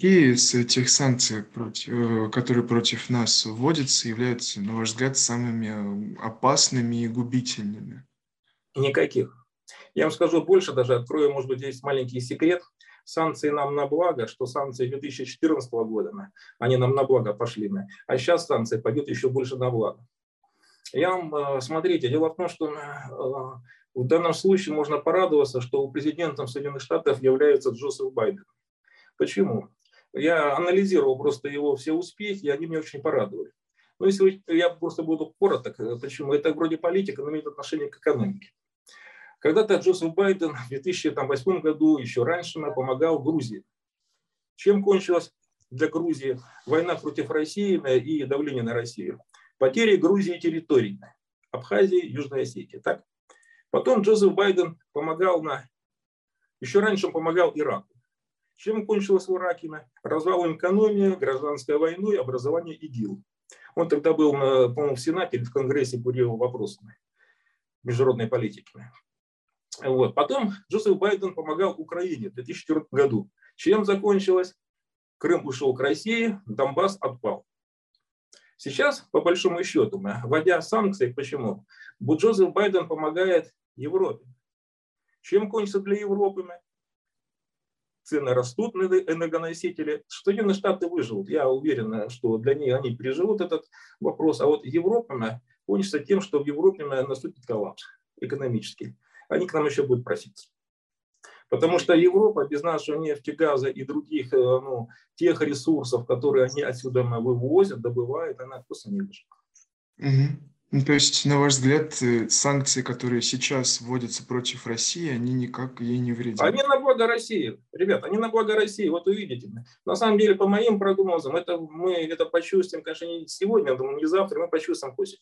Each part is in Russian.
Какие из этих санкций, против, э, которые против нас вводятся, являются, на ваш взгляд, самыми опасными и губительными? Никаких. Я вам скажу больше, даже открою, может быть, здесь маленький секрет. Санкции нам на благо, что санкции 2014 года, они нам на благо пошли. А сейчас санкции пойдут еще больше на благо. Я вам, э, смотрите, дело в том, что э, в данном случае можно порадоваться, что президентом Соединенных Штатов является Джозеф Байден. Почему? Я анализировал просто его все успехи, и они меня очень порадовали. Но если я просто буду короток, э, почему? Это вроде политика, но имеет отношение к экономике. Когда-то Джозеф Байден в 2008 году, еще раньше, помогал Грузии. Чем кончилась для Грузии война против России и давление на Россию? Потери Грузии территорий. Абхазии, Южной Осетии. Так? Потом Джозеф Байден помогал на... Еще раньше он помогал Ираку. Чем кончилось в Ираке? Развалом экономии, гражданской войной, образование ИГИЛ. Он тогда был, по-моему, в Сенате или в Конгрессе курил вопросами международной политики. Вот. Потом Джозеф Байден помогал Украине в 2004 году. Чем закончилось? Крым ушел к России, Донбасс отпал. Сейчас, по большому счету, вводя санкции, почему? Джозеф Байден помогает Европе. Чем кончится для Европы? Цены растут на энергоносители. Соединенные Штаты выживут. Я уверен, что для них они переживут этот вопрос. А вот Европа кончится тем, что в Европе наступит коллапс экономический они к нам еще будут проситься. Потому что Европа без нашего нефти, газа и других э, ну, тех ресурсов, которые они отсюда вывозят, добывают, она просто не выживет. Угу. Ну, то есть, на ваш взгляд, э, санкции, которые сейчас вводятся против России, они никак ей не вредят? Они на благо России, ребят, они на благо России, вот увидите. На самом деле, по моим прогнозам, это мы это почувствуем, конечно, не сегодня, думаю, не завтра, мы почувствуем к осени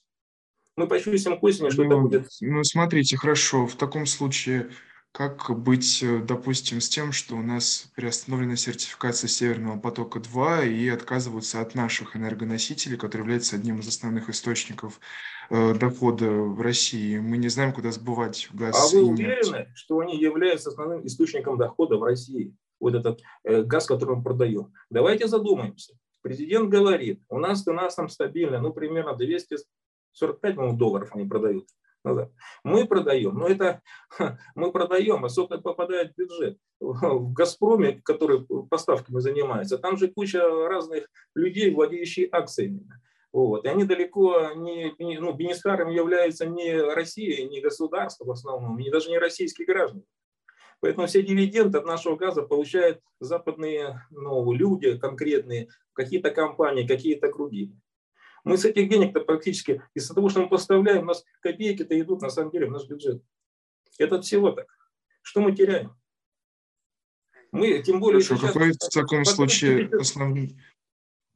мы почувствуем к осени, что ну, это будет. Ну, смотрите, хорошо. В таком случае, как быть, э, допустим, с тем, что у нас приостановлена сертификация Северного потока-2 и отказываются от наших энергоносителей, которые являются одним из основных источников э, дохода в России. Мы не знаем, куда сбывать газ. А вы уверены, что они являются основным источником дохода в России? Вот этот э, газ, который мы продаем. Давайте задумаемся. Президент говорит, у нас цена там стабильная, ну, примерно 200 45 по долларов они продают. Назад. Мы продаем, но это мы продаем, а сколько попадает в бюджет. В «Газпроме», который поставками занимается, там же куча разных людей, владеющих акциями. Вот. И они далеко не, не ну, бенефициаром являются не Россия, не государство в основном, не даже не российские граждане. Поэтому все дивиденды от нашего газа получают западные ну, люди конкретные, какие-то компании, какие-то круги. Мы с этих денег-то практически, из-за того, что мы поставляем, у нас копейки-то идут на самом деле в наш бюджет. Это всего так. Что мы теряем? Мы, тем более... Хорошо, сейчас, какой в таком случае основной...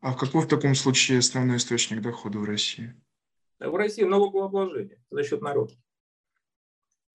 А какой в таком случае основной источник дохода в России? В России налогообложение за счет народа.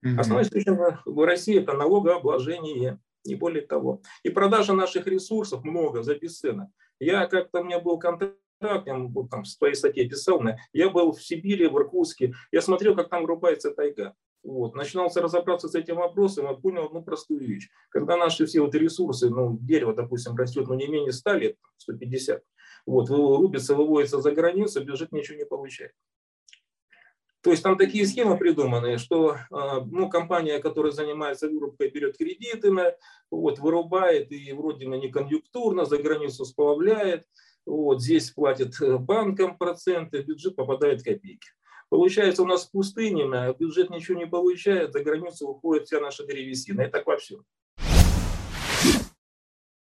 Угу. Основной источник в России – это налогообложение, не более того. И продажа наших ресурсов много за бесценок. Я как-то, у меня был контракт так, я вот там в своей статье писал, я был в Сибири, в Иркутске, я смотрел, как там врубается тайга. Вот. Начинался разобраться с этим вопросом, я понял одну простую вещь. Когда наши все вот ресурсы, ну, дерево, допустим, растет, ну, не менее 100 лет, 150, вот, рубится, выводится за границу, бюджет ничего не получает. То есть там такие схемы придуманы, что а, ну, компания, которая занимается вырубкой, берет кредиты, вот, вырубает и вроде не конъюнктурно, за границу сплавляет, вот здесь платят э, банкам проценты, бюджет попадает копейки. Получается, у нас в пустыне бюджет ничего не получает, за границу уходит вся наша древесина. И так во всем.